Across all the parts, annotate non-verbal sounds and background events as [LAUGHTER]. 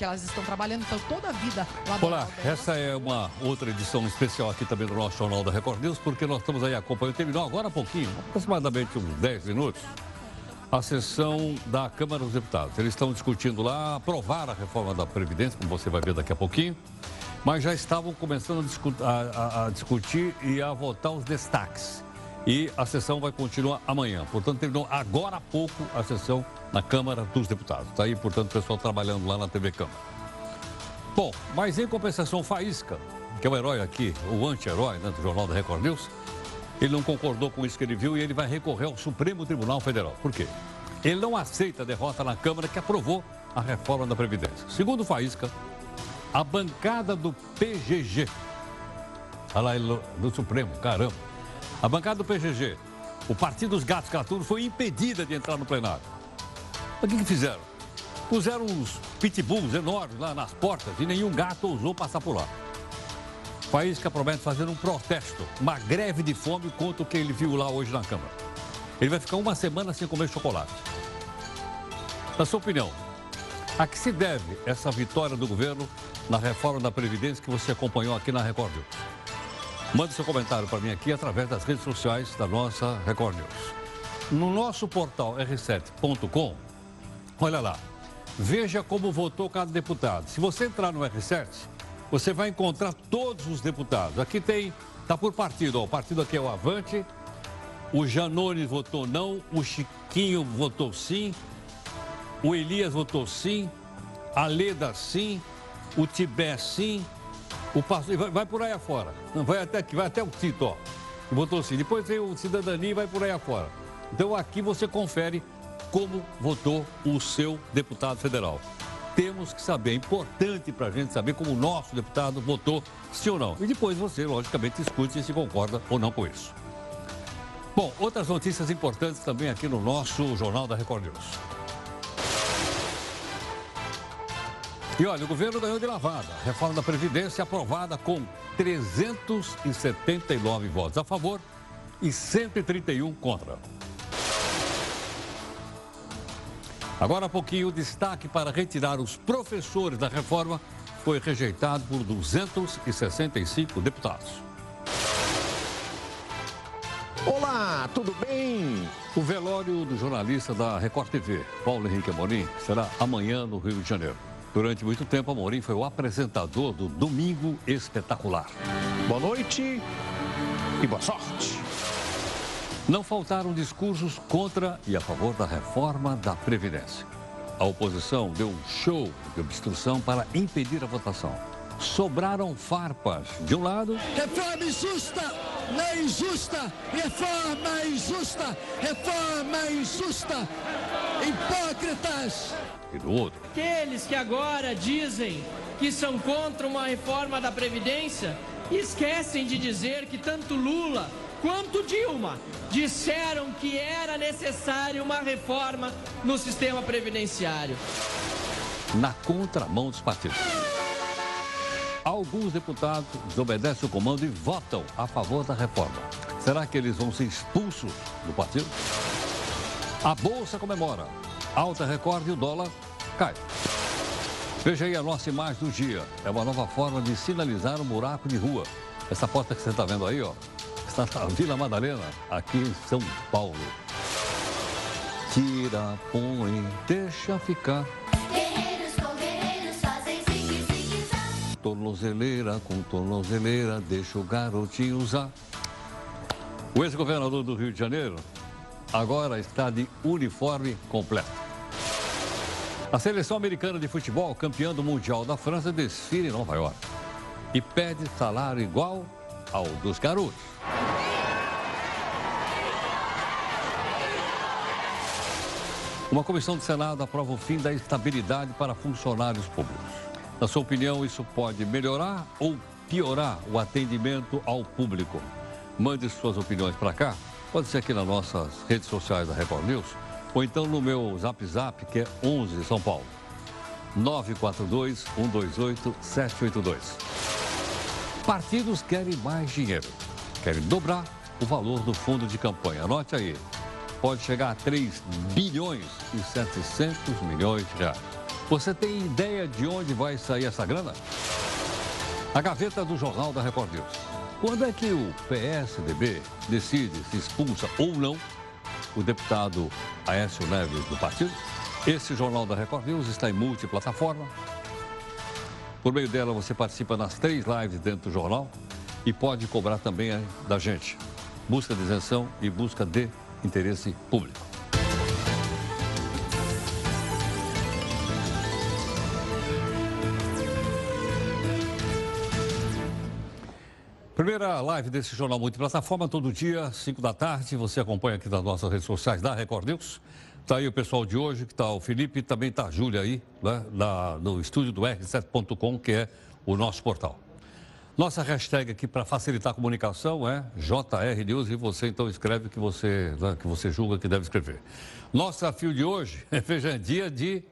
que elas estão trabalhando, então toda a vida laboral. Olá, essa é uma outra edição especial aqui também do nosso Jornal da Record News, porque nós estamos aí acompanhando, terminou agora há pouquinho, aproximadamente uns 10 minutos, a sessão da Câmara dos Deputados. Eles estão discutindo lá aprovar a reforma da Previdência, como você vai ver daqui a pouquinho, mas já estavam começando a, a, a discutir e a votar os destaques. E a sessão vai continuar amanhã. Portanto, terminou agora há pouco a sessão na Câmara dos Deputados. Está aí, portanto, o pessoal trabalhando lá na TV Câmara. Bom, mas em compensação, Faísca, que é o herói aqui, o anti-herói né, do Jornal da Record News, ele não concordou com isso que ele viu e ele vai recorrer ao Supremo Tribunal Federal. Por quê? Ele não aceita a derrota na Câmara que aprovou a reforma da Previdência. Segundo Faísca, a bancada do PGG, olha lá, do Supremo, caramba, a bancada do PGG, o Partido dos Gatos Gatunos, foi impedida de entrar no plenário. O que, que fizeram? Puseram uns pitbulls enormes lá nas portas e nenhum gato ousou passar por lá. Faísca promete fazer um protesto, uma greve de fome contra o que ele viu lá hoje na Câmara. Ele vai ficar uma semana sem comer chocolate. Na sua opinião, a que se deve essa vitória do governo na reforma da Previdência que você acompanhou aqui na Record News? Mande seu comentário para mim aqui através das redes sociais da nossa Record News. No nosso portal r7.com, olha lá, veja como votou cada deputado. Se você entrar no R7, você vai encontrar todos os deputados. Aqui tem, tá por partido, ó, o partido aqui é o Avante, o Janone votou não, o Chiquinho votou sim, o Elias votou sim, a Leda sim, o Tibé sim, o pastor, vai, vai por aí afora. Vai até aqui, vai até o Tito, ó. Votou sim. Depois vem o Cidadania e vai por aí afora. Então aqui você confere como votou o seu deputado federal. Temos que saber, é importante para a gente saber como o nosso deputado votou, sim ou não. E depois você, logicamente, escute se concorda ou não com isso. Bom, outras notícias importantes também aqui no nosso Jornal da Record News. E olha, o governo ganhou de lavada. Reforma da Previdência aprovada com 379 votos a favor e 131 contra. Agora há pouquinho, o destaque para retirar os professores da reforma foi rejeitado por 265 deputados. Olá, tudo bem? O velório do jornalista da Record TV, Paulo Henrique Amorim, será amanhã no Rio de Janeiro. Durante muito tempo, Amorim foi o apresentador do Domingo Espetacular. Boa noite e boa sorte. Não faltaram discursos contra e a favor da reforma da Previdência. A oposição deu um show de obstrução para impedir a votação. Sobraram farpas de um lado. Reforma injusta, lei injusta, reforma injusta, reforma injusta, hipócritas e do outro. Aqueles que agora dizem que são contra uma reforma da Previdência esquecem de dizer que tanto Lula quanto Dilma disseram que era necessária uma reforma no sistema previdenciário. Na contramão dos partidos. Alguns deputados desobedecem o comando e votam a favor da reforma. Será que eles vão ser expulsos do partido? A Bolsa comemora alta recorde e o dólar cai. Veja aí a nossa imagem do dia. É uma nova forma de sinalizar um buraco de rua. Essa porta que você está vendo aí, ó, está na Vila Madalena, aqui em São Paulo. Tira, põe, deixa ficar. Guerreiros com guerreiros fazem Tornozeleira com tornozeleira, deixa o garotinho usar. O ex-governador do Rio de Janeiro agora está de uniforme completo. A seleção americana de futebol, campeã do Mundial da França, desfila em Nova York e pede salário igual ao dos garotos. Uma comissão do Senado aprova o fim da estabilidade para funcionários públicos. Na sua opinião, isso pode melhorar ou piorar o atendimento ao público? Mande suas opiniões para cá Pode ser aqui nas nossas redes sociais da Record News ou então no meu Zap Zap, que é 11 São Paulo. 942 128 782. Partidos querem mais dinheiro. Querem dobrar o valor do fundo de campanha. Anote aí. Pode chegar a 3 bilhões e 700 milhões de reais. Você tem ideia de onde vai sair essa grana? A gaveta do Jornal da Record News. Quando é que o PSDB decide se expulsa ou não o deputado Aécio Neves do partido? Esse Jornal da Record News está em multiplataforma. Por meio dela, você participa nas três lives dentro do jornal e pode cobrar também da gente. Busca de isenção e busca de interesse público. Primeira live desse jornal multiplataforma, todo dia, 5 da tarde. Você acompanha aqui nas nossas redes sociais da Record News. Está aí o pessoal de hoje, que está o Felipe, também está a Júlia aí, né, na, no estúdio do R7.com, que é o nosso portal. Nossa hashtag aqui para facilitar a comunicação é JR News e você então escreve o que você, né, que você julga que deve escrever. Nosso desafio de hoje, [LAUGHS] veja, é dia de,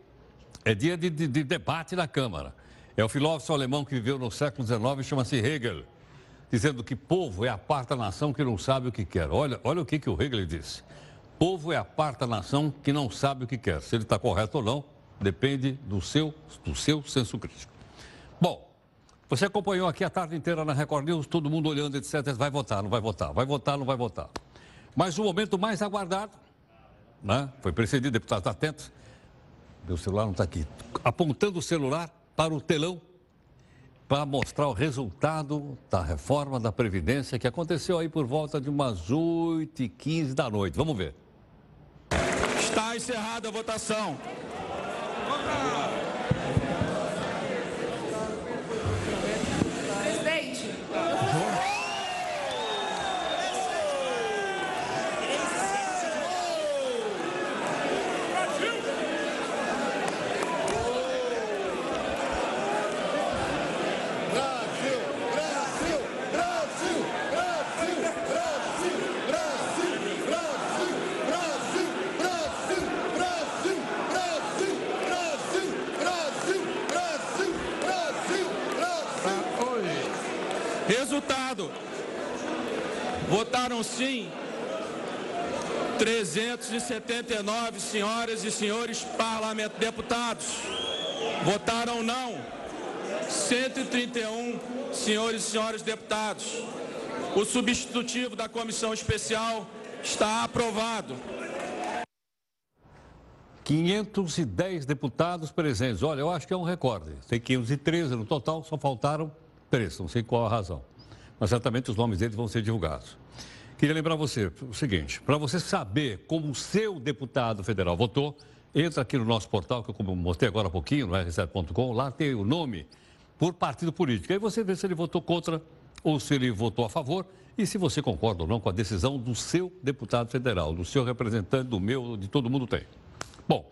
é dia de, de, de debate na Câmara. É o filósofo alemão que viveu no século XIX, chama-se Hegel, dizendo que povo é a parte da nação que não sabe o que quer. Olha, olha o que, que o Hegel disse. Povo é a parte da nação que não sabe o que quer. Se ele está correto ou não, depende do seu, do seu senso crítico. Bom, você acompanhou aqui a tarde inteira na Record News, todo mundo olhando, etc. Vai votar, não vai votar, vai votar, não vai votar. Mas o momento mais aguardado, né? foi precedido, deputados atentos, meu celular não está aqui, apontando o celular para o telão para mostrar o resultado da reforma da Previdência que aconteceu aí por volta de umas 8h15 da noite. Vamos ver. Está encerrada a votação. Votaram sim 379 senhoras e senhores parlamentares, deputados. Votaram não 131 senhores e senhoras deputados. O substitutivo da comissão especial está aprovado. 510 deputados presentes. Olha, eu acho que é um recorde. Tem 513 no total, só faltaram três. Não sei qual a razão. Mas certamente os nomes deles vão ser divulgados. Queria lembrar você o seguinte: para você saber como o seu deputado federal votou, entra aqui no nosso portal, que eu mostrei agora há pouquinho, no r7.com, lá tem o nome por partido político. Aí você vê se ele votou contra ou se ele votou a favor e se você concorda ou não com a decisão do seu deputado federal, do seu representante, do meu, de todo mundo tem. Bom,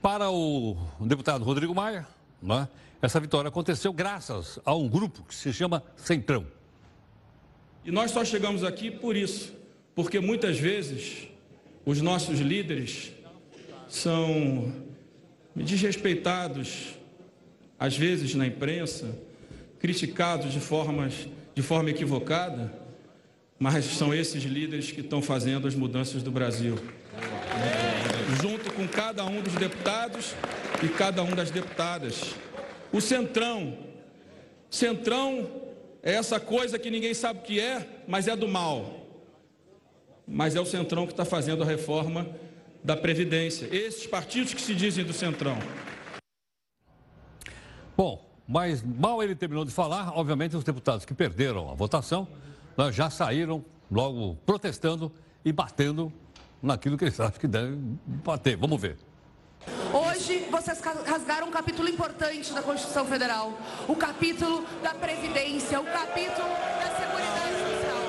para o deputado Rodrigo Maia, né, essa vitória aconteceu graças a um grupo que se chama Centrão. E nós só chegamos aqui por isso, porque muitas vezes os nossos líderes são desrespeitados, às vezes na imprensa, criticados de, formas, de forma equivocada, mas são esses líderes que estão fazendo as mudanças do Brasil. Junto com cada um dos deputados e cada um das deputadas. O Centrão. Centrão é essa coisa que ninguém sabe o que é, mas é do mal. Mas é o Centrão que está fazendo a reforma da Previdência. Esses partidos que se dizem do Centrão. Bom, mas mal ele terminou de falar, obviamente os deputados que perderam a votação né, já saíram logo protestando e batendo naquilo que eles acham que devem bater. Vamos ver. Hoje vocês rasgaram um capítulo importante da Constituição Federal, o capítulo da Previdência, o capítulo da Seguridade Social.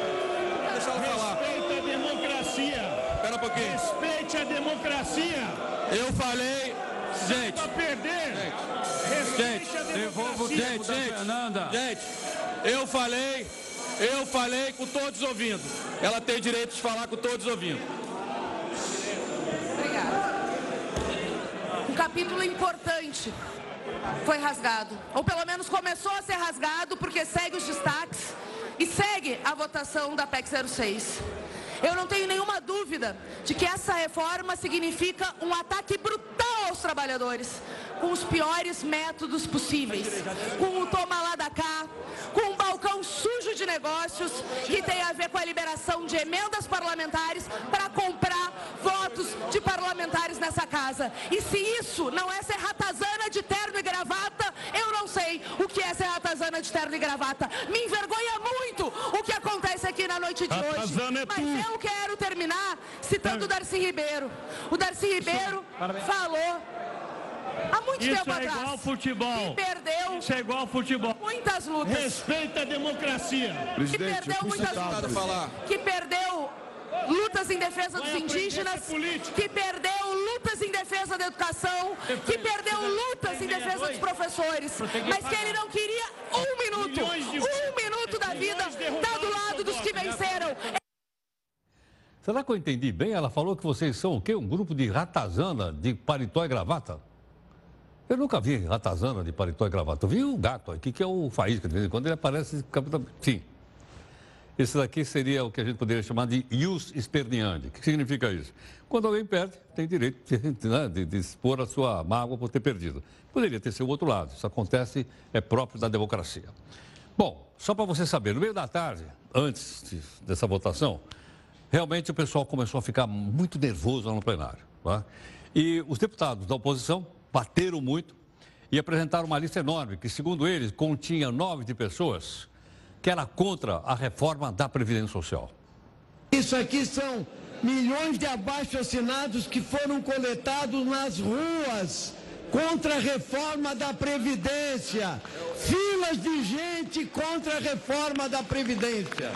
Deixa ela falar. Respeite a democracia. Espera um pouquinho. Respeite a democracia. Eu falei, gente. Para perder. Gente, devolvo tempo da Fernanda. Gente, eu falei, eu falei com todos ouvindo. Ela tem direito de falar com todos ouvindo. Um capítulo importante foi rasgado, ou pelo menos começou a ser rasgado, porque segue os destaques e segue a votação da PEC 06. Eu não tenho nenhuma dúvida de que essa reforma significa um ataque brutal aos trabalhadores. Com os piores métodos possíveis. Com o toma lá da cá, com um balcão sujo de negócios que tem a ver com a liberação de emendas parlamentares para comprar votos de parlamentares nessa casa. E se isso não é ser ratazana de terno e gravata, eu não sei o que é ser ratazana de terno e gravata. Me envergonha muito o que acontece aqui na noite de hoje. É Mas eu quero terminar citando o Darcy Ribeiro. O Darcy Ribeiro falou há muito Isso tempo é atrás. igual futebol. Que perdeu Isso é igual futebol. muitas lutas. Respeita a democracia. Que Presidente, eu perdeu muitas citado. lutas. falar. Que perdeu lutas em defesa Vai dos aprender indígenas. Que perdeu lutas em defesa da educação. Que perdeu lutas em defesa dos professores. Mas que ele não queria um minuto, de- um minuto da vida milhões derrubaram tá do lado dos que venceram. Será que eu entendi bem? Ela falou que vocês são o quê? Um grupo de ratazana de paletó e gravata? Eu nunca vi ratazana de paletó e gravata. Eu vi o gato aqui, que é o Faísca, de vez em quando ele aparece. Sim. Esse daqui seria o que a gente poderia chamar de ius esperniandi. O que significa isso? Quando alguém perde, tem direito de, [LAUGHS] né, de, de expor a sua mágoa por ter perdido. Poderia ter sido o outro lado. Isso acontece, é próprio da democracia. Bom, só para você saber, no meio da tarde, antes de- dessa votação, realmente o pessoal começou a ficar muito nervoso lá no plenário. tá? E os deputados da oposição bateram muito e apresentaram uma lista enorme, que, segundo eles, continha nove de pessoas que era contra a reforma da Previdência Social. Isso aqui são milhões de abaixo-assinados que foram coletados nas ruas contra a reforma da Previdência. Filas de gente contra a reforma da Previdência.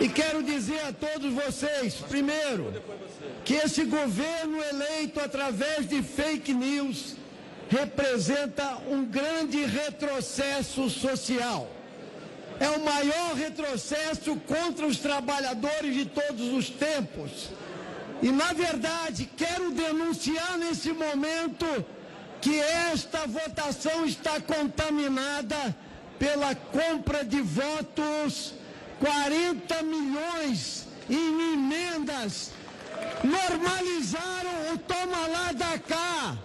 E quero dizer a todos vocês, primeiro, que esse governo eleito através de fake news representa um grande retrocesso social é o maior retrocesso contra os trabalhadores de todos os tempos. E, na verdade, quero denunciar nesse momento que esta votação está contaminada pela compra de votos, 40 milhões em emendas, normalizaram o toma lá da cá.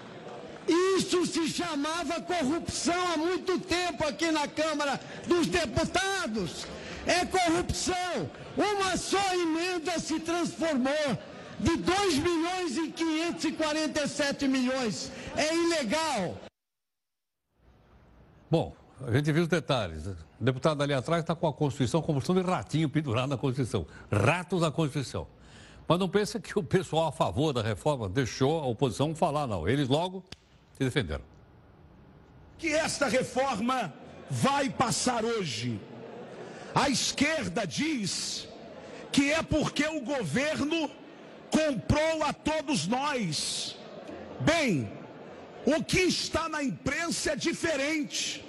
Isso se chamava corrupção há muito tempo aqui na Câmara dos Deputados. É corrupção. Uma só emenda se transformou de 2 milhões em 547 milhões. É ilegal. Bom, a gente viu os detalhes. O deputado ali atrás está com a Constituição como se um ratinho pendurado na Constituição. Ratos da Constituição. Mas não pensa que o pessoal a favor da reforma deixou a oposição falar, não. Eles logo se defenderam. que esta reforma vai passar hoje. A esquerda diz que é porque o governo comprou a todos nós. Bem, o que está na imprensa é diferente.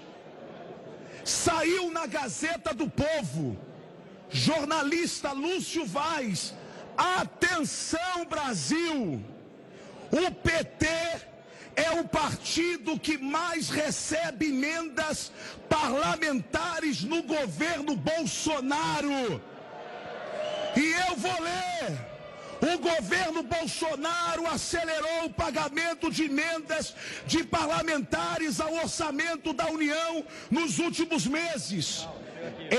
Saiu na Gazeta do Povo, jornalista Lúcio Vaz, atenção Brasil, o PT é o partido que mais recebe emendas parlamentares no governo Bolsonaro. E eu vou ler. O governo Bolsonaro acelerou o pagamento de emendas de parlamentares ao orçamento da União nos últimos meses.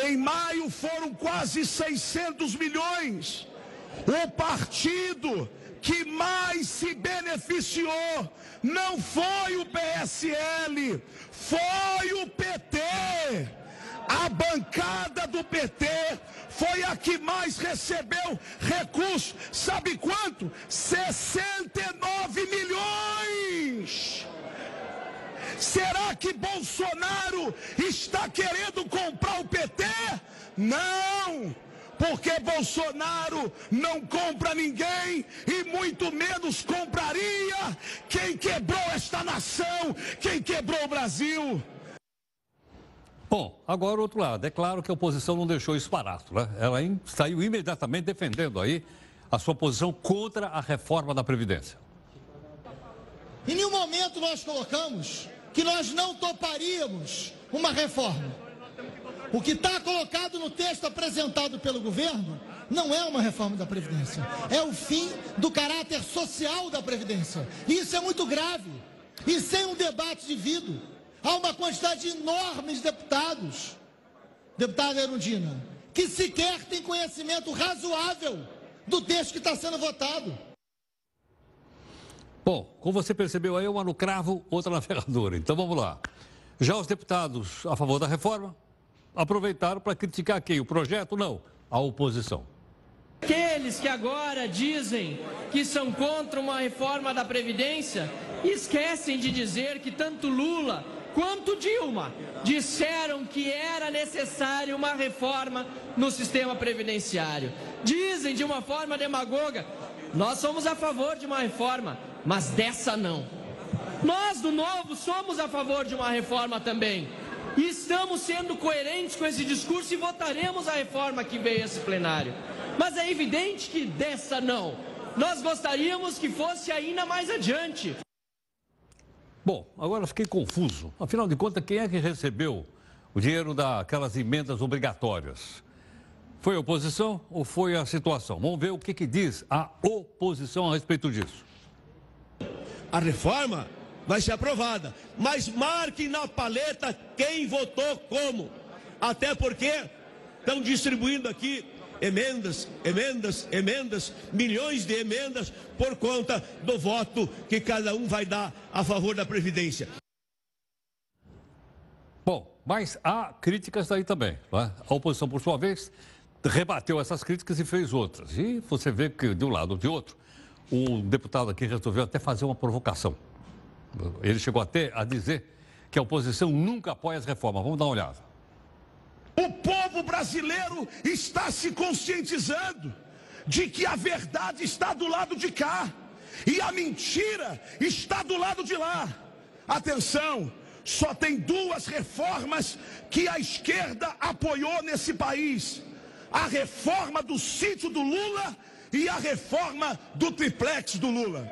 Em maio foram quase 600 milhões. O partido que mais se beneficiou não foi o PSL, foi o PT. A bancada do PT foi a que mais recebeu recursos. Sabe quanto? 69 milhões. Será que Bolsonaro está querendo comprar o PT? Não! Porque Bolsonaro não compra ninguém e muito menos compraria quem quebrou esta nação, quem quebrou o Brasil. Bom, agora o outro lado. É claro que a oposição não deixou isso barato, né? Ela saiu imediatamente defendendo aí a sua posição contra a reforma da Previdência. Em nenhum momento nós colocamos que nós não toparíamos uma reforma. O que está colocado no texto apresentado pelo governo não é uma reforma da Previdência. É o fim do caráter social da Previdência. E isso é muito grave. e sem um debate devido. Há uma quantidade enorme de deputados, deputada Erundina, que sequer tem conhecimento razoável do texto que está sendo votado. Bom, como você percebeu aí, uma no cravo, outra na [LAUGHS] ferradura. Então vamos lá. Já os deputados a favor da reforma aproveitaram para criticar quem? O projeto? Não, a oposição. Aqueles que agora dizem que são contra uma reforma da Previdência esquecem de dizer que tanto Lula quanto Dilma disseram que era necessária uma reforma no sistema previdenciário. Dizem de uma forma demagoga: nós somos a favor de uma reforma, mas dessa não. Nós do Novo somos a favor de uma reforma também. E estamos sendo coerentes com esse discurso e votaremos a reforma que veio a esse plenário. Mas é evidente que dessa não. Nós gostaríamos que fosse ainda mais adiante. Bom, agora fiquei confuso. Afinal de contas, quem é que recebeu o dinheiro daquelas emendas obrigatórias? Foi a oposição ou foi a situação? Vamos ver o que, que diz a oposição a respeito disso. A reforma vai ser aprovada, mas marque na paleta quem votou como. Até porque estão distribuindo aqui emendas, emendas, emendas, milhões de emendas por conta do voto que cada um vai dar a favor da Previdência. Bom, mas há críticas aí também. Né? A oposição, por sua vez, rebateu essas críticas e fez outras. E você vê que, de um lado ou de outro, um deputado aqui resolveu até fazer uma provocação. Ele chegou até a dizer que a oposição nunca apoia as reformas. Vamos dar uma olhada. O povo brasileiro está se conscientizando de que a verdade está do lado de cá e a mentira está do lado de lá. Atenção, só tem duas reformas que a esquerda apoiou nesse país: a reforma do sítio do Lula e a reforma do triplex do Lula.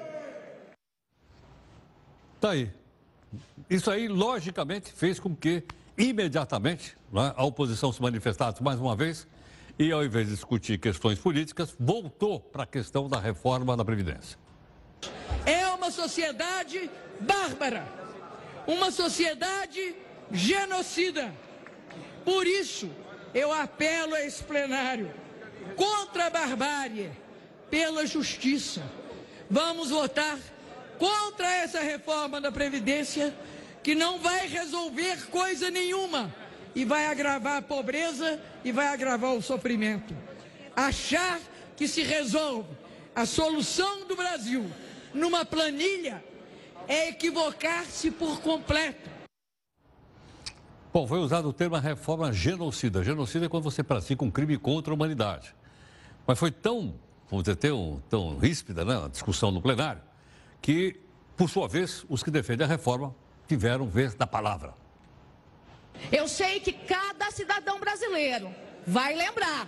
Tá aí. Isso aí, logicamente, fez com que imediatamente né, a oposição se manifestasse mais uma vez e, ao invés de discutir questões políticas, voltou para a questão da reforma da Previdência. É uma sociedade bárbara, uma sociedade genocida. Por isso, eu apelo a esse plenário contra a barbárie, pela justiça. Vamos votar contra essa reforma da Previdência que não vai resolver coisa nenhuma e vai agravar a pobreza e vai agravar o sofrimento. Achar que se resolve a solução do Brasil numa planilha é equivocar-se por completo. Bom, foi usado o termo reforma genocida. Genocida é quando você pratica um crime contra a humanidade. Mas foi tão, vamos dizer, tão, tão ríspida né, a discussão no plenário, que, por sua vez, os que defendem a reforma tiveram vez da palavra. Eu sei que cada cidadão brasileiro vai lembrar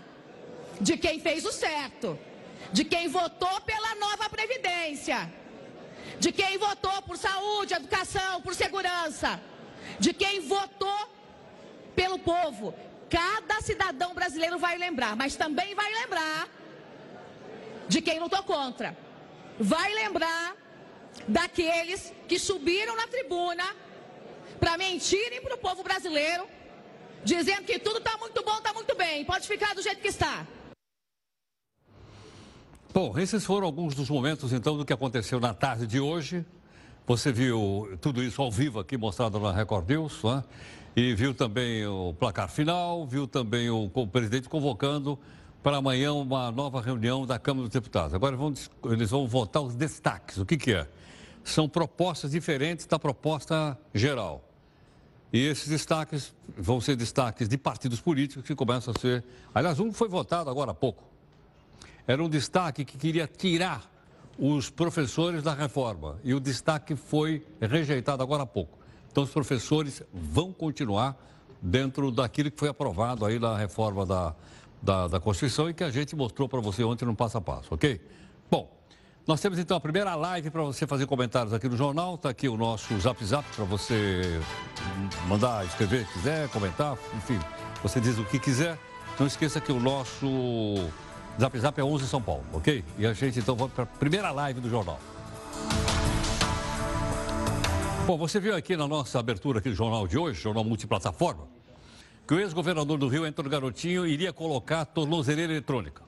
de quem fez o certo, de quem votou pela nova Previdência, de quem votou por saúde, educação, por segurança, de quem votou pelo povo. Cada cidadão brasileiro vai lembrar, mas também vai lembrar de quem lutou contra. Vai lembrar daqueles que subiram na tribuna para mentirem para o povo brasileiro, dizendo que tudo está muito bom, está muito bem, pode ficar do jeito que está. Bom, esses foram alguns dos momentos, então, do que aconteceu na tarde de hoje. Você viu tudo isso ao vivo aqui mostrado na Record News, né? e viu também o placar final, viu também o, o presidente convocando para amanhã uma nova reunião da Câmara dos Deputados. Agora vão, eles vão votar os destaques. O que, que é? São propostas diferentes da proposta geral. E esses destaques vão ser destaques de partidos políticos que começam a ser. Aliás, um foi votado agora há pouco. Era um destaque que queria tirar os professores da reforma. E o destaque foi rejeitado agora há pouco. Então, os professores vão continuar dentro daquilo que foi aprovado aí na reforma da, da, da Constituição e que a gente mostrou para você ontem no passo a passo, ok? Nós temos então a primeira live para você fazer comentários aqui no jornal. Está aqui o nosso zap zap para você mandar, escrever se quiser, comentar, enfim, você diz o que quiser. Não esqueça que o nosso zap zap é 11 São Paulo, ok? E a gente então vai para a primeira live do jornal. Bom, você viu aqui na nossa abertura aqui do jornal de hoje, jornal multiplataforma, que o ex-governador do Rio, Antônio Garotinho, iria colocar tornozeleira eletrônica.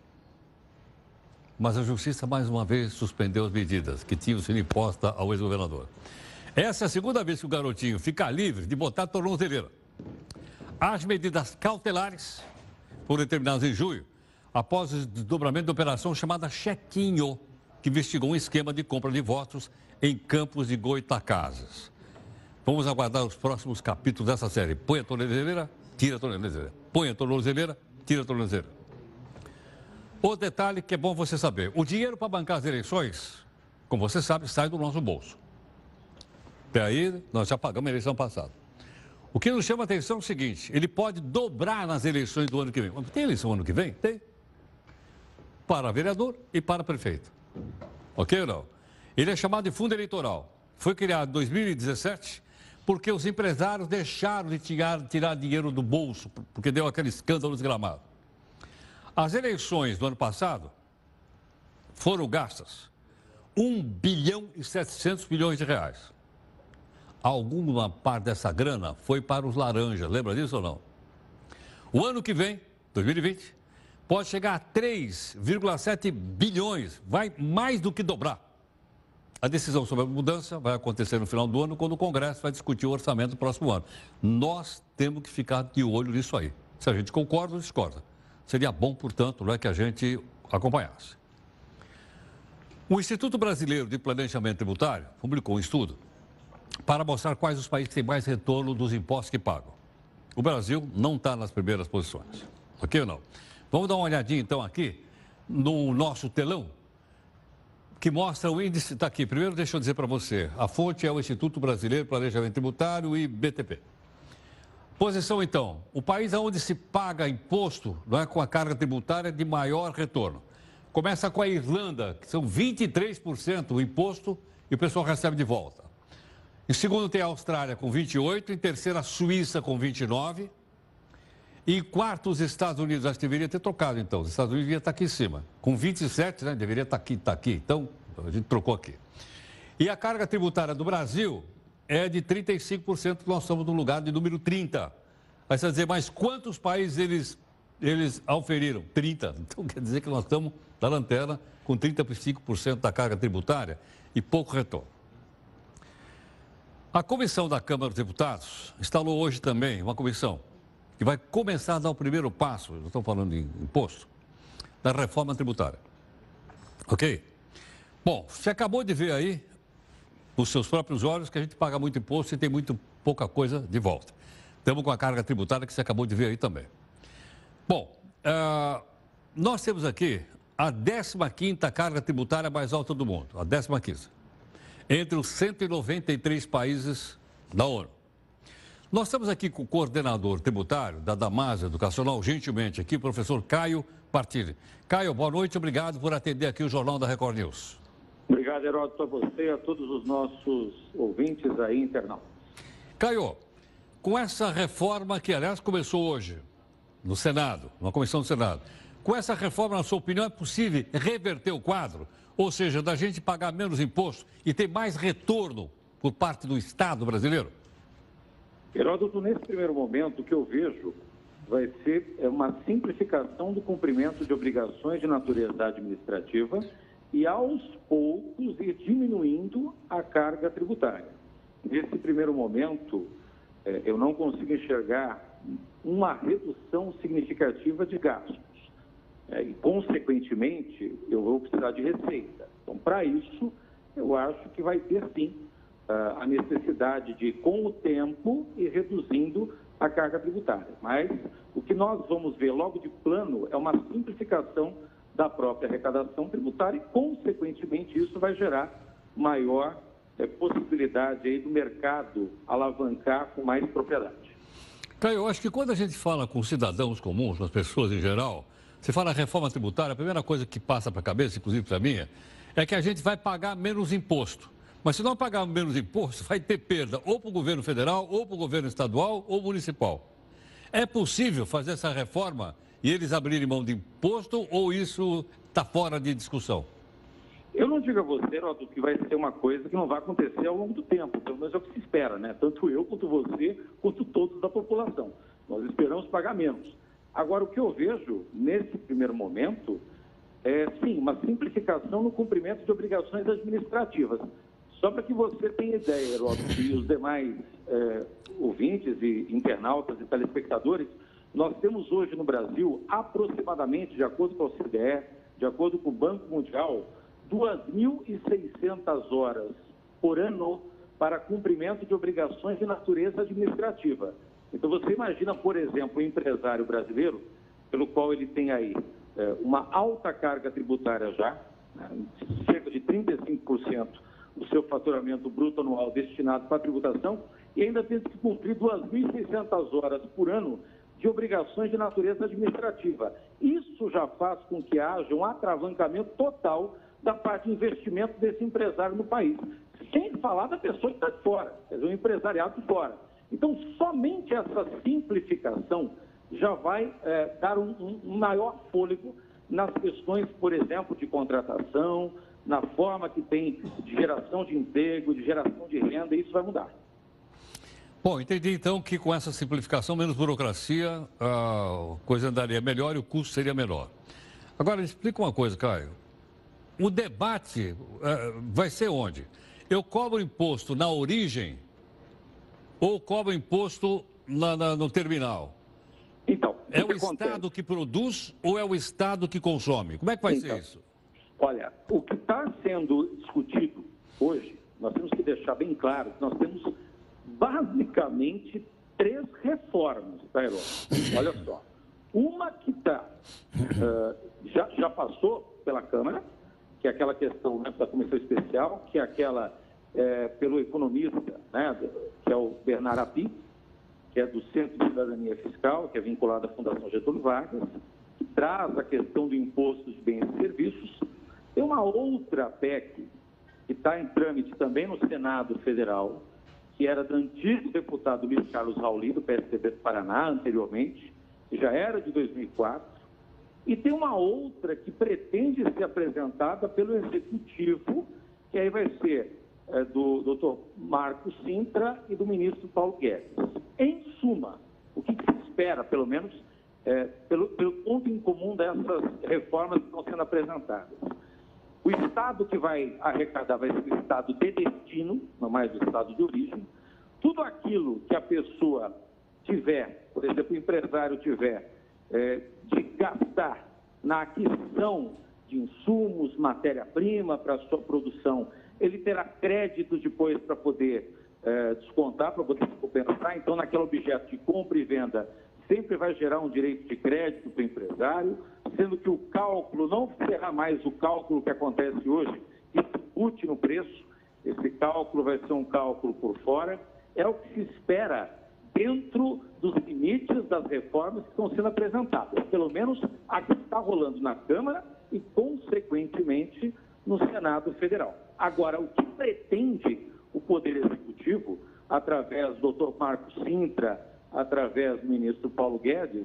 Mas a justiça, mais uma vez, suspendeu as medidas que tinham sido impostas ao ex-governador. Essa é a segunda vez que o garotinho fica livre de botar tornozeleira. As medidas cautelares foram determinadas em julho, após o desdobramento da operação chamada Chequinho, que investigou um esquema de compra de votos em Campos de Goitacazes. Vamos aguardar os próximos capítulos dessa série. Põe a tornozeleira, tira a tornozeleira. Põe a tornozeleira, tira a tornozeleira. O detalhe que é bom você saber: o dinheiro para bancar as eleições, como você sabe, sai do nosso bolso. Até aí, nós já pagamos a eleição passada. O que nos chama a atenção é o seguinte: ele pode dobrar nas eleições do ano que vem. Tem eleição ano que vem? Tem. Para vereador e para prefeito. Ok ou não? Ele é chamado de fundo eleitoral. Foi criado em 2017 porque os empresários deixaram de tirar, tirar dinheiro do bolso, porque deu aquele escândalo desgramado. As eleições do ano passado foram gastas 1 bilhão e 700 milhões de reais. Alguma parte dessa grana foi para os laranjas, lembra disso ou não? O ano que vem, 2020, pode chegar a 3,7 bilhões, vai mais do que dobrar. A decisão sobre a mudança vai acontecer no final do ano, quando o Congresso vai discutir o orçamento do próximo ano. Nós temos que ficar de olho nisso aí. Se a gente concorda ou discorda. Seria bom, portanto, não é que a gente acompanhasse. O Instituto Brasileiro de Planejamento Tributário publicou um estudo para mostrar quais os países têm mais retorno dos impostos que pagam. O Brasil não está nas primeiras posições. Ok ou não? Vamos dar uma olhadinha então aqui no nosso telão que mostra o índice. Está aqui. Primeiro, deixa eu dizer para você: a fonte é o Instituto Brasileiro de Planejamento Tributário e BTP. Posição, então: o país onde se paga imposto não é, com a carga tributária de maior retorno. Começa com a Irlanda, que são 23% o imposto e o pessoal recebe de volta. Em segundo, tem a Austrália com 28%, em terceiro, a Suíça com 29%. E em quarto, os Estados Unidos, acho que deveria ter trocado, então. Os Estados Unidos deveria estar aqui em cima. Com 27, né? Deveria estar aqui, está aqui. Então, a gente trocou aqui. E a carga tributária do Brasil é de 35%, nós estamos no lugar de número 30. Vai dizer, mas quantos países eles, eles auferiram? 30. [LAUGHS] Então quer dizer que nós estamos na lanterna com 35% da carga tributária e pouco retorno. A comissão da Câmara dos Deputados instalou hoje também uma comissão que vai começar a dar o primeiro passo, eu estou falando em imposto, da reforma tributária. Ok? Bom, você acabou de ver aí, os seus próprios olhos, que a gente paga muito imposto e tem muito pouca coisa de volta. Estamos com a carga tributária que você acabou de ver aí também. Bom, uh, nós temos aqui a 15ª carga tributária mais alta do mundo, a 15ª, entre os 193 países da ONU. Nós estamos aqui com o coordenador tributário da Damasa Educacional, gentilmente aqui, o professor Caio Partilli. Caio, boa noite, obrigado por atender aqui o Jornal da Record News. Obrigado, Heródoto, a você e a todos os nossos ouvintes aí, internautas. Caio, com essa reforma que, aliás, começou hoje no Senado, na comissão do Senado, com essa reforma, na sua opinião, é possível reverter o quadro? Ou seja, da gente pagar menos imposto e ter mais retorno por parte do Estado brasileiro? Heródoto, nesse primeiro momento, o que eu vejo vai ser uma simplificação do cumprimento de obrigações de natureza administrativa e, aos poucos, ir diminuindo a carga tributária. Nesse primeiro momento, é, eu não consigo enxergar uma redução significativa de gastos. É, e, consequentemente, eu vou precisar de receita. Então, para isso, eu acho que vai ter sim a necessidade de, com o tempo, ir reduzindo a carga tributária. Mas o que nós vamos ver logo de plano é uma simplificação da própria arrecadação tributária e, consequentemente, isso vai gerar maior é, possibilidade aí do mercado alavancar com mais propriedade. Caio, eu acho que quando a gente fala com cidadãos comuns, com as pessoas em geral, você fala reforma tributária, a primeira coisa que passa para a cabeça, inclusive para mim, é que a gente vai pagar menos imposto. Mas se não pagar menos imposto, vai ter perda ou para o governo federal, ou para o governo estadual, ou municipal. É possível fazer essa reforma e eles abrirem mão de imposto ou isso está fora de discussão? Eu não digo a você, Heródoto, que vai ser uma coisa que não vai acontecer ao longo do tempo, pelo menos é o que se espera, né? Tanto eu, quanto você, quanto todos da população. Nós esperamos pagar menos. Agora, o que eu vejo nesse primeiro momento é, sim, uma simplificação no cumprimento de obrigações administrativas. Só para que você tenha ideia, Heródoto, e os demais é, ouvintes e internautas e telespectadores, nós temos hoje no Brasil aproximadamente, de acordo com a OCDE, de acordo com o Banco Mundial, 2.600 horas por ano para cumprimento de obrigações de natureza administrativa. Então, você imagina, por exemplo, um empresário brasileiro, pelo qual ele tem aí é, uma alta carga tributária já, né, cerca de 35% do seu faturamento bruto anual destinado para a tributação, e ainda tem que cumprir 2.600 horas por ano de obrigações de natureza administrativa. Isso já faz com que haja um atravancamento total da parte de investimento desse empresário no país. Sem falar da pessoa que está de fora, quer dizer, o empresariado de fora. Então, somente essa simplificação já vai é, dar um, um maior fôlego nas questões, por exemplo, de contratação, na forma que tem de geração de emprego, de geração de renda, e isso vai mudar. Bom, entendi então que com essa simplificação, menos burocracia, a coisa andaria melhor e o custo seria menor. Agora, explica uma coisa, Caio. O debate uh, vai ser onde? Eu cobro imposto na origem ou cobro imposto na, na, no terminal? Então, é o, Estado que produz ou é o Estado que consome? Como é que vai então, ser isso? Olha, o que está sendo discutido hoje, nós temos que deixar bem claro que nós temos basicamente três reformas, tá, Herói? Olha só. Uma que está, uh, [LAUGHS] já, já passou pela Câmara, que é aquela questão né, da comissão especial, que é aquela é, pelo economista, né, que é o Bernardo Api, que é do Centro de Cidadania Fiscal, que é vinculado à Fundação Getúlio Vargas, que traz a questão do imposto de bens e serviços. Tem uma outra PEC que está em trâmite também no Senado Federal, que era do antigo deputado Luiz Carlos Rauli, do PSDB do Paraná, anteriormente, que já era de 2004, e tem uma outra que pretende ser apresentada pelo Executivo, que aí vai ser é, do doutor Marcos Sintra e do ministro Paulo Guedes. Em suma, o que, se espera, pelo menos, é, pelo, pelo ponto em comum dessas reformas que estão sendo apresentadas? O Estado que vai arrecadar vai ser o Estado de destino, não mais o Estado de origem. Tudo aquilo que a pessoa tiver, por exemplo, o empresário tiver, é, de gastar na aquisição de insumos, matéria-prima para a sua produção, ele terá crédito depois para poder é, descontar, para poder compensar. Então, naquele objeto de compra e venda, sempre vai gerar um direito de crédito para o empresário, sendo que o cálculo não será mais o cálculo que acontece hoje, que discute no preço, esse cálculo vai ser um cálculo por fora, é o que se espera dentro dos limites das reformas que estão sendo apresentadas, pelo menos a que está rolando na Câmara e, consequentemente, no Senado Federal. Agora, o que pretende o Poder Executivo, através do Dr. Marcos Sintra, através do ministro Paulo Guedes,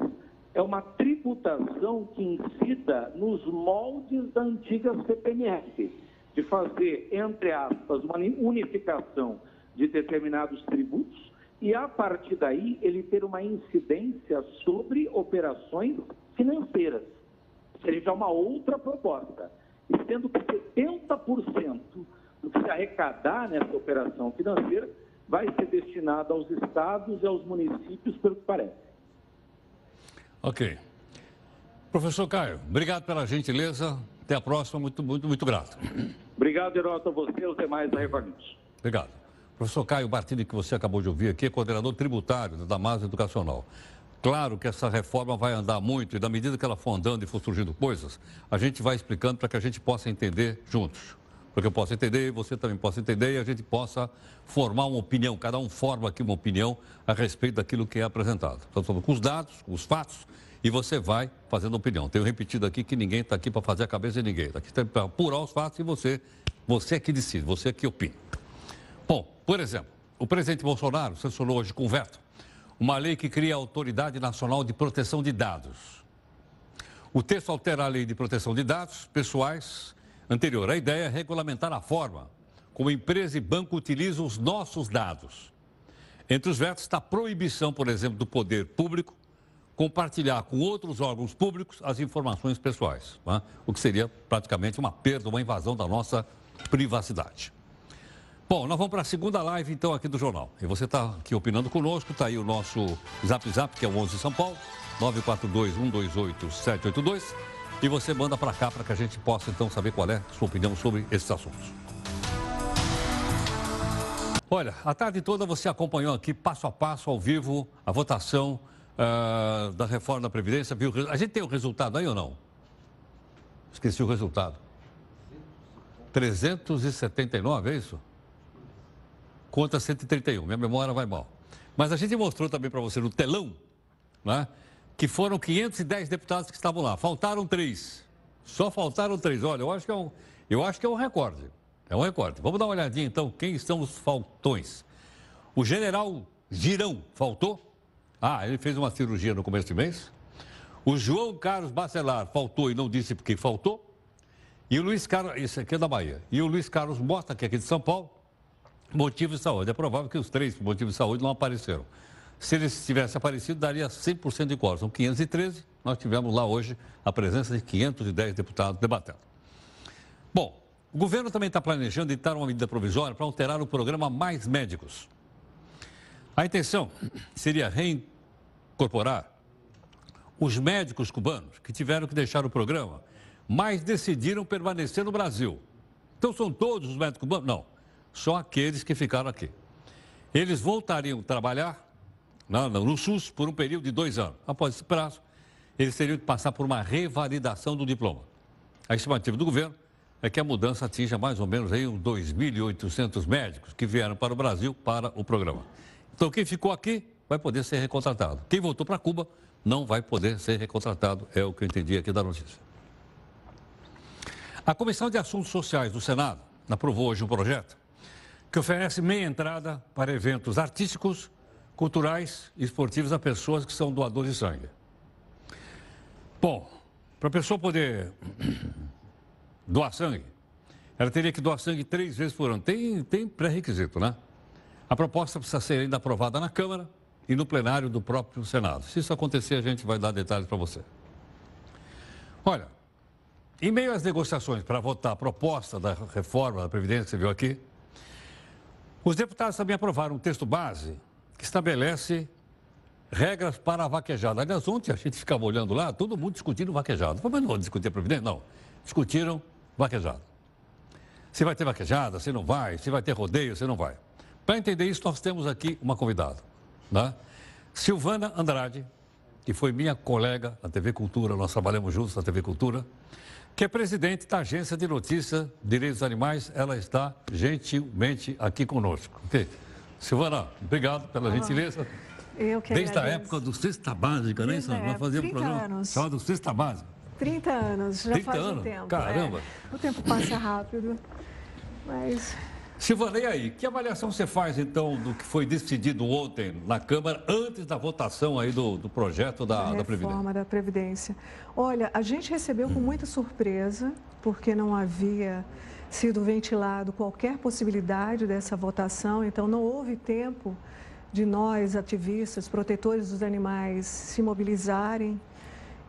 é uma tributação que incida nos moldes da antiga CPMF, de fazer, entre aspas, uma unificação de determinados tributos e, a partir daí, ele ter uma incidência sobre operações financeiras. Seria já uma outra proposta. Sendo que 70% do que se arrecadar nessa operação financeira vai ser destinado aos estados e aos municípios, pelo que parece. Ok. Professor Caio, obrigado pela gentileza. Até a próxima. Muito, muito, muito grato. Obrigado, Heroto, a você e aos demais da Record News. Obrigado. Professor Caio Bartini, que você acabou de ouvir aqui, é coordenador tributário da Damasa Educacional. Claro que essa reforma vai andar muito e, na medida que ela for andando e for surgindo coisas, a gente vai explicando para que a gente possa entender juntos. Porque eu posso entender, você também possa entender e a gente possa formar uma opinião. Cada um forma aqui uma opinião a respeito daquilo que é apresentado. Então, com os dados, com os fatos, e você vai fazendo opinião. Tenho repetido aqui que ninguém está aqui para fazer a cabeça de ninguém. Está aqui para apurar os fatos e você, você é que decide, você é que opina. Bom, por exemplo, o presidente Bolsonaro sancionou hoje com veto uma lei que cria a Autoridade Nacional de Proteção de Dados. O texto altera a lei de proteção de dados pessoais anterior. A ideia é regulamentar a forma como empresa e banco utilizam os nossos dados. Entre os vetos está a proibição, por exemplo, do poder público compartilhar com outros órgãos públicos as informações pessoais, né? o que seria praticamente uma perda, uma invasão da nossa privacidade. Bom, nós vamos para a segunda live, então, aqui do Jornal. E você está aqui opinando conosco, está aí o nosso Zap Zap, que é o 11 São Paulo, 942-128-782. E você manda para cá para que a gente possa, então, saber qual é a sua opinião sobre esses assuntos. Olha, a tarde toda você acompanhou aqui, passo a passo, ao vivo, a votação uh, da reforma da Previdência. Viu? A gente tem o resultado aí ou não? Esqueci o resultado. 379, é isso? Contra 131. Minha memória vai mal. Mas a gente mostrou também para você no telão, né? Que foram 510 deputados que estavam lá. Faltaram três. Só faltaram três. Olha, eu acho que é um, eu acho que é um recorde. É um recorde. Vamos dar uma olhadinha então, quem estão os faltões. O general Girão faltou? Ah, ele fez uma cirurgia no começo de mês. O João Carlos Bacelar faltou e não disse porque faltou. E o Luiz Carlos, isso aqui é da Bahia. E o Luiz Carlos Mota, que é aqui de São Paulo, motivo de saúde. É provável que os três motivos de saúde não apareceram. Se eles tivessem aparecido, daria 100% de quórum. São 513. Nós tivemos lá hoje a presença de 510 deputados debatendo. Bom, o governo também está planejando editar uma medida provisória para alterar o programa Mais Médicos. A intenção seria reincorporar os médicos cubanos que tiveram que deixar o programa, mas decidiram permanecer no Brasil. Então são todos os médicos cubanos? Não, só aqueles que ficaram aqui. Eles voltariam a trabalhar no, no SUS por um período de dois anos. Após esse prazo, eles teriam que passar por uma revalidação do diploma. A estimativa do governo é que a mudança atinja mais ou menos aí uns 2.800 médicos que vieram para o Brasil para o programa. Então, quem ficou aqui vai poder ser recontratado. Quem voltou para Cuba não vai poder ser recontratado, é o que eu entendi aqui da notícia. A Comissão de Assuntos Sociais do Senado aprovou hoje um projeto que oferece meia entrada para eventos artísticos, culturais e esportivos a pessoas que são doadores de sangue. Bom, para a pessoa poder [COUGHS] doar sangue, ela teria que doar sangue três vezes por ano. Tem, tem pré-requisito, né? A proposta precisa ser ainda aprovada na Câmara e no plenário do próprio Senado. Se isso acontecer, a gente vai dar detalhes para você. Olha, em meio às negociações para votar a proposta da reforma da Previdência, você viu aqui, os deputados também aprovaram um texto base que estabelece regras para a vaquejada. Aliás, ontem a gente ficava olhando lá, todo mundo discutindo vaquejada. Mas não vou discutir Previdência? Não. Discutiram vaquejada. Se vai ter vaquejada, se não vai, se vai ter rodeio, se não vai. Para entender isso, nós temos aqui uma convidada, né? Silvana Andrade, que foi minha colega na TV Cultura, nós trabalhamos juntos na TV Cultura, que é presidente da Agência de Notícias Direitos dos Animais. Ela está gentilmente aqui conosco. Okay? Silvana, obrigado pela ah, gentileza. Eu que Desde agradeço. a época do Sexta Básica, né, Sandra? Nós fazíamos um programa anos. chamado Sexta Básica. 30 anos, já 30 faz anos? um tempo. Caramba! É. O tempo passa rápido, mas Silvana, e aí? Que avaliação você faz, então, do que foi decidido ontem na Câmara, antes da votação aí do, do projeto da, da, da Previdência? da Previdência. Olha, a gente recebeu com muita surpresa, porque não havia sido ventilado qualquer possibilidade dessa votação, então não houve tempo de nós, ativistas, protetores dos animais, se mobilizarem.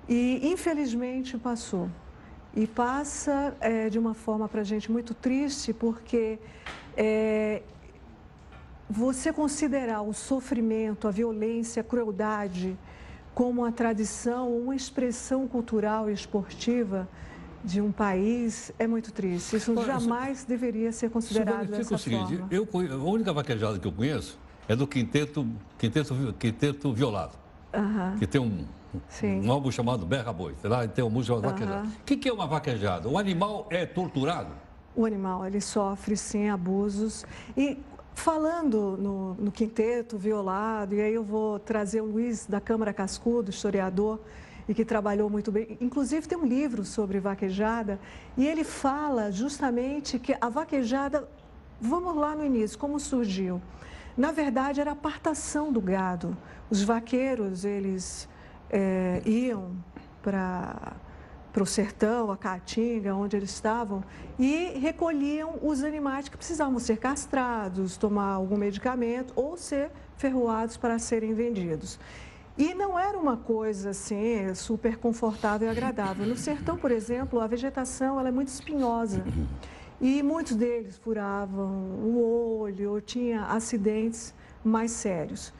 E, infelizmente, passou. E passa é, de uma forma para a gente muito triste, porque é, você considerar o sofrimento, a violência, a crueldade como uma tradição, uma expressão cultural e esportiva de um país é muito triste. Isso Olha, jamais você... deveria ser considerado dessa o seguinte, forma. Eu, a única vaquejada que eu conheço é do Quinteto, Quinteto, Quinteto Violado, uh -huh. que tem um, um álbum chamado Berra Boi. Lá tem uma música chamada uh -huh. vaquejada. O que, que é uma vaquejada? O animal é torturado? o animal ele sofre sim abusos e falando no, no, quinteto violado e aí eu vou trazer o Luiz da Câmara Cascudo, historiador e que trabalhou muito bem. Inclusive tem um livro sobre vaquejada e ele fala justamente que a vaquejada, vamos lá no início, como surgiu? Na verdade era a apartação do gado. Os vaqueiros eles é, iam para para o sertão, a Caatinga, onde eles estavam, e recolhiam os animais que precisavam ser castrados, tomar algum medicamento ou ser ferroados para serem vendidos. E não era uma coisa assim super confortável e agradável. No sertão, por exemplo, a vegetação ela é muito espinhosa. E muitos deles furavam o olho ou tinha acidentes mais sérios.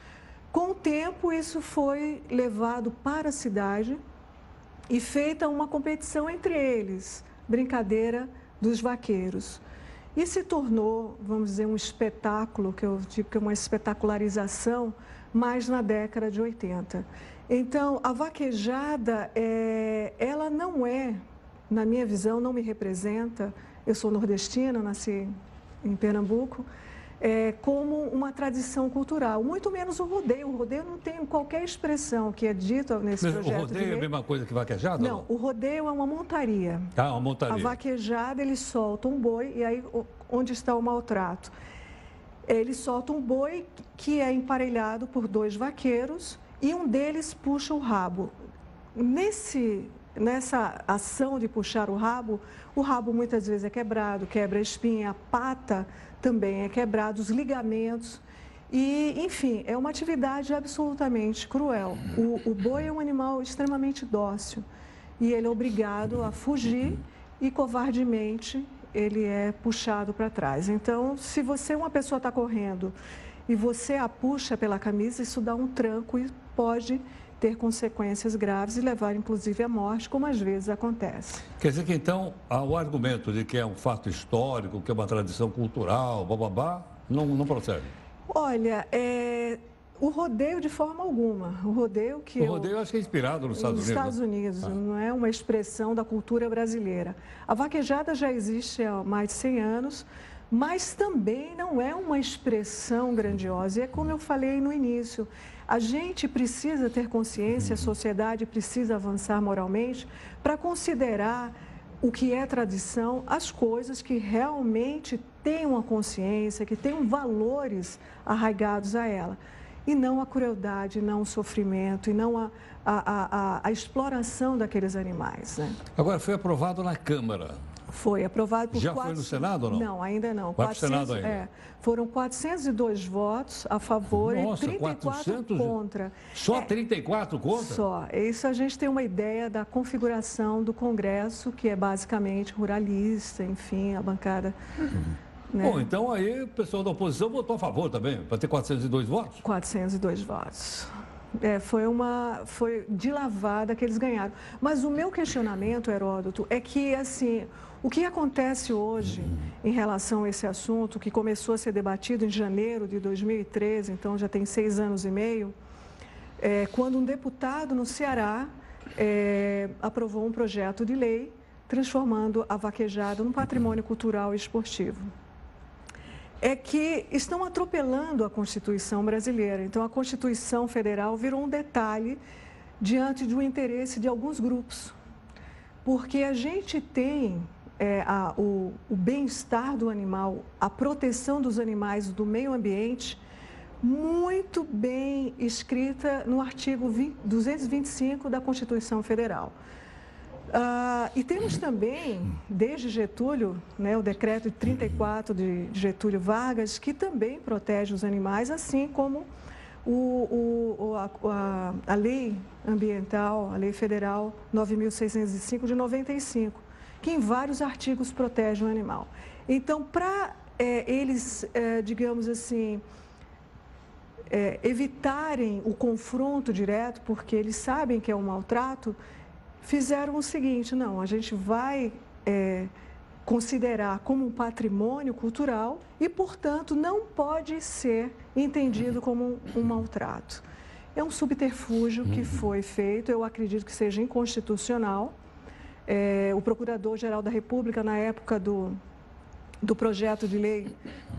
Com o tempo, isso foi levado para a cidade e feita uma competição entre eles, brincadeira dos vaqueiros. E se tornou, vamos dizer, um espetáculo, que eu digo que é uma espetacularização, mais na década de 80. Então, a vaquejada, é, ela não é, na minha visão, não me representa. Eu sou nordestina, nasci em Pernambuco é, como uma tradição cultural, muito menos o rodeio. O rodeio não tem qualquer expressão que é dita nesse Mas projeto. O rodeio é a mesma coisa que vaquejada? Não, o rodeio é uma montaria. Ah, uma montaria. A vaquejada, eles soltam um boi, e aí onde está o maltrato? Eles soltam um boi que é emparelhado por dois vaqueiros e um deles puxa o rabo. Nesse, nessa ação de puxar o rabo, o rabo muitas vezes é quebrado, quebra a espinha, a pata também é quebrado, os ligamentos. E, enfim, é uma atividade absolutamente cruel. O, o boi é um animal extremamente dócil e ele é obrigado a fugir e covardemente ele é puxado para trás. Então, se você, uma pessoa está correndo e você a puxa pela camisa, isso dá um tranco e pode ter consequências graves e levar inclusive à morte, como às vezes acontece. Quer dizer que então o argumento de que é um fato histórico, que é uma tradição cultural, bababá, não, não procede? Olha, é, o rodeio de forma alguma. O rodeio que. O rodeio eu, acho que é inspirado nos Estados nos Unidos. Estados Unidos, ah. não é uma expressão da cultura brasileira. A vaquejada já existe há mais de 100 anos, mas também não é uma expressão grandiosa. E é como eu falei no início. A gente precisa ter consciência, a sociedade precisa avançar moralmente para considerar o que é tradição, as coisas que realmente têm uma consciência, que tenham valores arraigados a ela. E não a crueldade, não o sofrimento, e não a, a, a, a exploração daqueles animais. Né? Agora, foi aprovado na Câmara. Foi aprovado por Já quatro... foi no Senado ou não? Não, ainda não. Vai 400, Senado ainda. É, foram 402 votos a favor Nossa, e 34 400... contra. Só é, 34 contra? Só. Isso a gente tem uma ideia da configuração do Congresso, que é basicamente ruralista, enfim, a bancada... Uhum. Né? Bom, então aí o pessoal da oposição votou a favor também, para ter 402 votos? 402 votos. É, foi uma foi de lavada que eles ganharam. Mas o meu questionamento, Heródoto, é que assim o que acontece hoje em relação a esse assunto, que começou a ser debatido em janeiro de 2013, então já tem seis anos e meio, é, quando um deputado no Ceará é, aprovou um projeto de lei transformando a vaquejada num patrimônio cultural e esportivo. É que estão atropelando a Constituição brasileira. Então, a Constituição Federal virou um detalhe diante do interesse de alguns grupos. Porque a gente tem é, a, o, o bem-estar do animal, a proteção dos animais do meio ambiente, muito bem escrita no artigo 20, 225 da Constituição Federal. Ah, e temos também, desde Getúlio, né, o decreto de 34 de Getúlio Vargas, que também protege os animais, assim como o, o, a, a, lei ambiental, a lei federal 9.605 de 95 que em vários artigos protege o animal. Então, para é, eles, é, digamos assim, é, evitarem o confronto direto, porque eles sabem que é um maltrato, fizeram o seguinte: não, a gente vai é, considerar como um patrimônio cultural e, portanto, não pode ser entendido como um, um maltrato. É um subterfúgio que uhum. foi feito, eu acredito que seja inconstitucional. É, o Procurador-Geral da República, na época do, do projeto de lei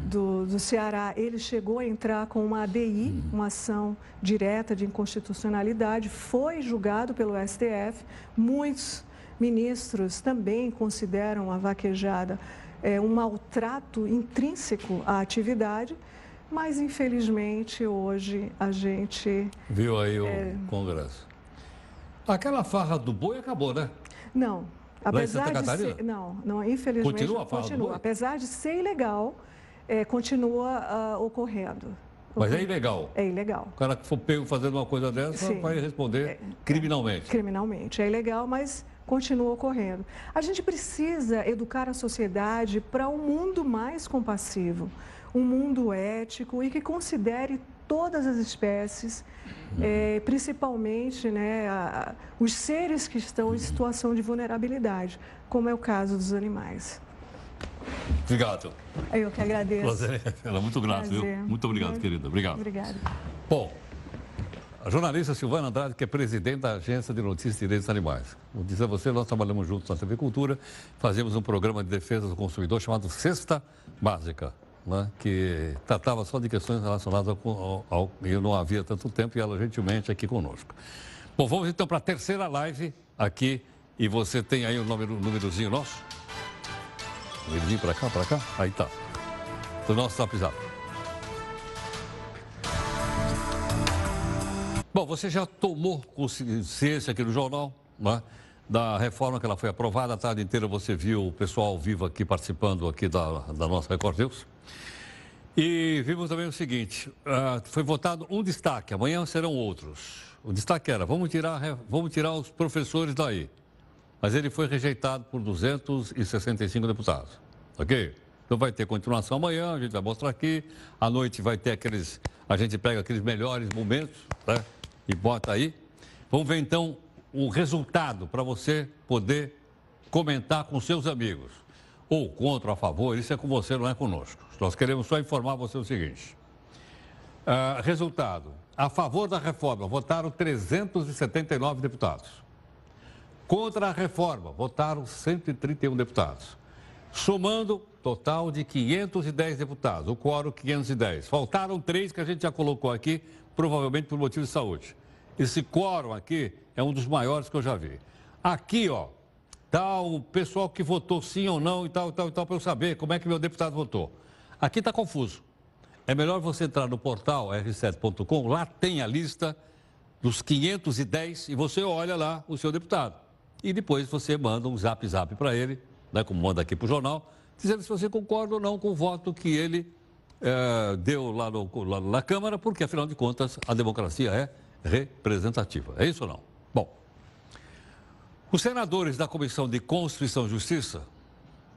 do, do Ceará, ele chegou a entrar com uma ADI, uma ação direta de inconstitucionalidade, foi julgado pelo STF. Muitos ministros também consideram a vaquejada é, um maltrato intrínseco à atividade, mas infelizmente hoje a gente. Viu aí o é... Congresso. Aquela farra do boi acabou, né? Não. Apesar de ser, não, não, infelizmente Continua continua. Apesar de ser ilegal, é, continua ah, ocorrendo. Mas é ilegal. É ilegal. O cara que for pego fazendo uma coisa dessa Sim. É. vai responder criminalmente. criminalmente. É ilegal, mas continua ocorrendo. A gente precisa educar a sociedade para um mundo mais compassivo, um mundo ético e que considere todas as espécies, eh, principalmente né, a- a- os seres que estão em situação de vulnerabilidade, como é o caso dos animais. Obrigado. Eu que agradeço. Prazer. [LAUGHS] Ela é muito grato, viu? Muito obrigado, Muito- querida. Obrigado. Obrigada. Bom, a jornalista Silvana Andrade, que é presidente da Agência de Notícias e Direitos Animais. Vou dizer a você, nós trabalhamos juntos na TV Cultura, fazemos um programa de defesa do consumidor chamado Cesta Básica, né, que tratava só de questões relacionadas ao, ao, ao... Eu não havia tanto tempo e ela gentilmente aqui conosco. Bom, vamos então para a terceira live aqui e você tem aí o número, númerozinho nosso? Númerozinho para cá, para cá? Aí tá. Do nosso Zap. Bom, você já tomou consciência aqui no jornal, né, da reforma que ela foi aprovada. A tarde inteira você viu o pessoal vivo aqui participando aqui da, da nossa Record News. E vimos também o seguinte, ah, foi votado um destaque, amanhã serão outros. O destaque era, vamos tirar, vamos tirar os professores daí. Mas ele foi rejeitado por 265 deputados, ok? Então vai ter continuação amanhã, a gente vai mostrar aqui. À noite vai ter aqueles, a gente pega aqueles melhores momentos, né? E bota aí. Vamos ver então o resultado para você poder comentar com seus amigos. Ou contra ou a favor, isso é com você, não é conosco. Nós queremos só informar você o seguinte. Ah, resultado: a favor da reforma votaram 379 deputados. Contra a reforma votaram 131 deputados. Somando, total de 510 deputados, o quórum 510. Faltaram três que a gente já colocou aqui, provavelmente por motivo de saúde. Esse quórum aqui é um dos maiores que eu já vi. Aqui, ó, tá o pessoal que votou sim ou não e tal, e tal, e tal, para eu saber como é que meu deputado votou. Aqui está confuso. É melhor você entrar no portal r7.com, lá tem a lista dos 510 e você olha lá o seu deputado. E depois você manda um zap zap para ele, né, como manda aqui para o jornal, dizendo se você concorda ou não com o voto que ele eh, deu lá, no- lá na Câmara, porque afinal de contas a democracia é representativa. É isso ou não? Bom, os senadores da Comissão de Constituição e Justiça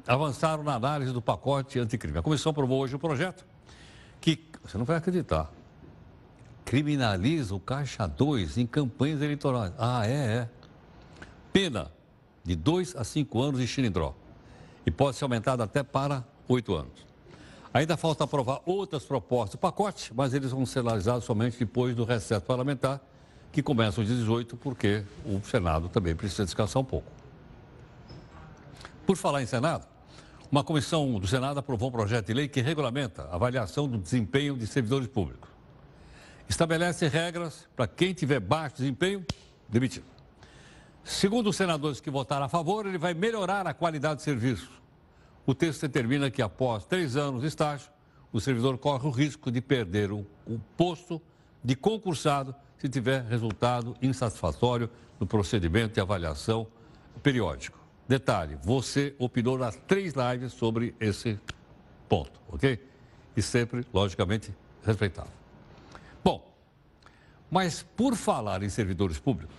avançaram na análise do pacote anticrime. A comissão aprovou hoje o projeto que, você não vai acreditar, criminaliza o Caixa 2 em campanhas eleitorais. Ah, é, é. Pena de 2 a 5 anos de xilindró e pode ser aumentada até para 8 anos. Ainda falta aprovar outras propostas do pacote, mas eles vão ser analisados somente depois do recesso parlamentar, que começa às 18, porque o Senado também precisa descansar um pouco. Por falar em Senado, uma comissão do Senado aprovou um projeto de lei que regulamenta a avaliação do desempenho de servidores públicos. Estabelece regras para quem tiver baixo desempenho, demitido. Segundo os senadores que votaram a favor, ele vai melhorar a qualidade de serviço. O texto determina que após três anos de estágio, o servidor corre o risco de perder o, o posto de concursado se tiver resultado insatisfatório no procedimento de avaliação periódico. Detalhe, você opinou nas três lives sobre esse ponto, ok? E sempre, logicamente, respeitado. Bom, mas por falar em servidores públicos,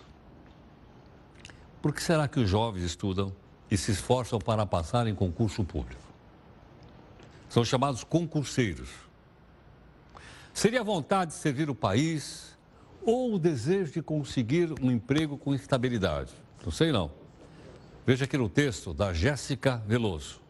por que será que os jovens estudam e se esforçam para passar em concurso público? São chamados concurseiros. Seria a vontade de servir o país ou o desejo de conseguir um emprego com estabilidade? Não sei não. Veja aqui no texto da Jéssica Veloso.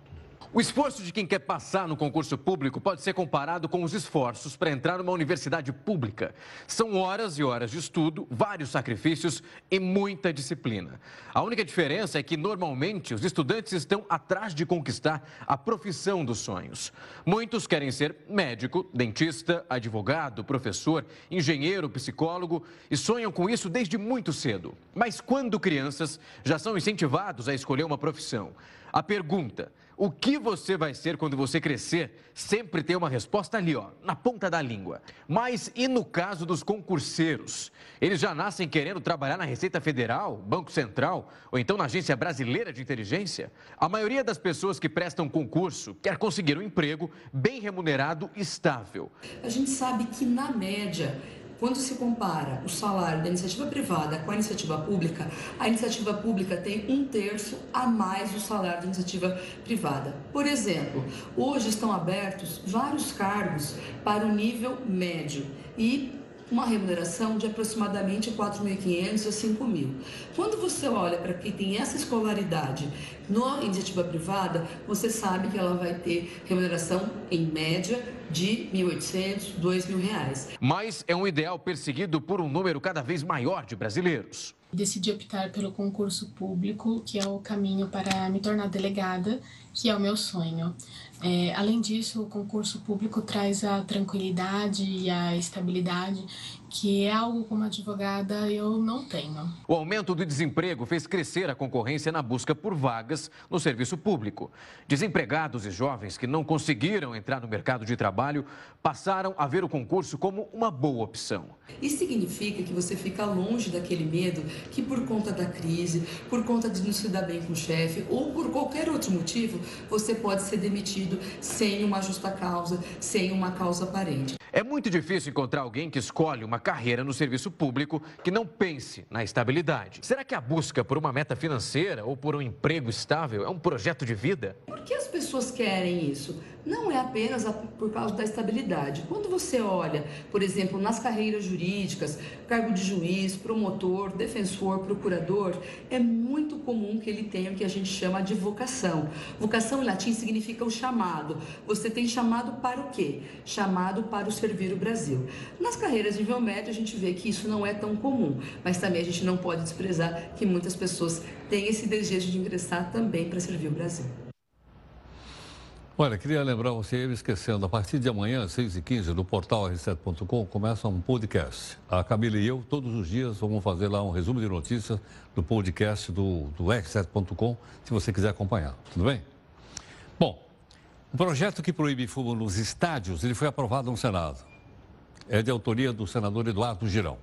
O esforço de quem quer passar no concurso público pode ser comparado com os esforços para entrar numa universidade pública. São horas e horas de estudo, vários sacrifícios e muita disciplina. A única diferença é que, normalmente, os estudantes estão atrás de conquistar a profissão dos sonhos. Muitos querem ser médico, dentista, advogado, professor, engenheiro, psicólogo e sonham com isso desde muito cedo. Mas quando crianças, já são incentivados a escolher uma profissão. A pergunta: o que você vai ser quando você crescer? Sempre tem uma resposta ali, ó, na ponta da língua. Mas e no caso dos concurseiros? Eles já nascem querendo trabalhar na Receita Federal, Banco Central ou então na Agência Brasileira de Inteligência? A maioria das pessoas que prestam concurso quer conseguir um emprego bem remunerado e estável. A gente sabe que, na média, quando se compara o salário da iniciativa privada com a iniciativa pública, a iniciativa pública tem um terço a mais do salário da iniciativa privada. Por exemplo, hoje estão abertos vários cargos para o nível médio e uma remuneração de aproximadamente 4.500 a 5.000. Quando você olha para quem tem essa escolaridade na iniciativa privada, você sabe que ela vai ter remuneração em média de R$ 1.800, 2.000 reais. Mas é um ideal perseguido por um número cada vez maior de brasileiros. Decidi optar pelo concurso público, que é o caminho para me tornar delegada, que é o meu sonho. É, além disso, o concurso público traz a tranquilidade e a estabilidade que é algo como advogada eu não tenho. O aumento do desemprego fez crescer a concorrência na busca por vagas no serviço público. Desempregados e jovens que não conseguiram entrar no mercado de trabalho passaram a ver o concurso como uma boa opção. Isso significa que você fica longe daquele medo que por conta da crise, por conta de não se dar bem com o chefe ou por qualquer outro motivo, você pode ser demitido sem uma justa causa, sem uma causa aparente. É muito difícil encontrar alguém que escolhe uma carreira no serviço público que não pense na estabilidade. Será que a busca por uma meta financeira ou por um emprego estável é um projeto de vida? Por que as pessoas querem isso? Não é apenas por causa da estabilidade. Quando você olha, por exemplo, nas carreiras jurídicas, cargo de juiz, promotor, defensor, procurador, é muito comum que ele tenha o que a gente chama de vocação. Vocação em latim significa o chamado. Você tem chamado para o quê? Chamado para o servir o Brasil. Nas carreiras de nível médio, a gente vê que isso não é tão comum, mas também a gente não pode desprezar que muitas pessoas têm esse desejo de ingressar também para servir o Brasil. Olha, queria lembrar você, esquecendo, a partir de amanhã, às 6h15, no portal r7.com, começa um podcast. A Camila e eu, todos os dias, vamos fazer lá um resumo de notícias do podcast do, do r7.com, se você quiser acompanhar. Tudo bem? Bom, o projeto que proíbe fumo nos estádios, ele foi aprovado no Senado. É de autoria do senador Eduardo Girão.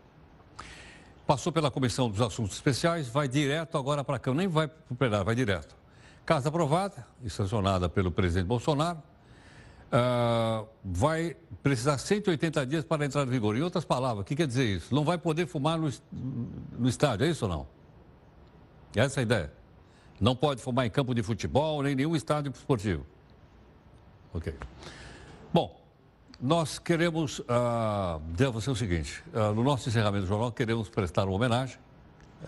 Passou pela Comissão dos Assuntos Especiais, vai direto agora para a Câmara, nem vai para o plenário, vai direto. Casa aprovada e sancionada pelo presidente Bolsonaro, uh, vai precisar 180 dias para entrar em vigor. Em outras palavras, o que quer dizer isso? Não vai poder fumar no, no estádio, é isso ou não? Essa é a ideia. Não pode fumar em campo de futebol, nem nenhum estádio esportivo. Ok. Bom, nós queremos uh, dizer a você o seguinte: uh, no nosso encerramento do jornal, queremos prestar uma homenagem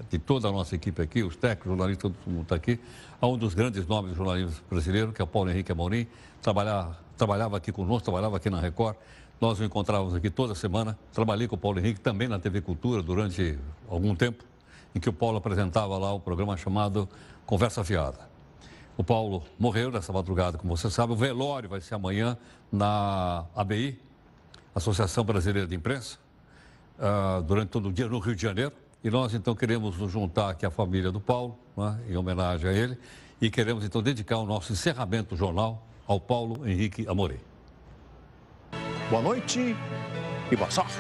de toda a nossa equipe aqui, os técnicos, jornalistas, todo mundo está aqui, a um dos grandes nomes do jornalismo brasileiro, que é o Paulo Henrique Amorim, trabalhava, trabalhava aqui conosco, trabalhava aqui na Record, nós o encontrávamos aqui toda semana, trabalhei com o Paulo Henrique também na TV Cultura durante algum tempo, em que o Paulo apresentava lá o programa chamado Conversa Fiada. O Paulo morreu nessa madrugada, como você sabe, o velório vai ser amanhã na ABI, Associação Brasileira de Imprensa, uh, durante todo o dia no Rio de Janeiro. E nós, então, queremos nos juntar aqui à família do Paulo, né, em homenagem a ele, e queremos, então, dedicar o nosso encerramento do jornal ao Paulo Henrique Amorim. Boa noite e boa sorte.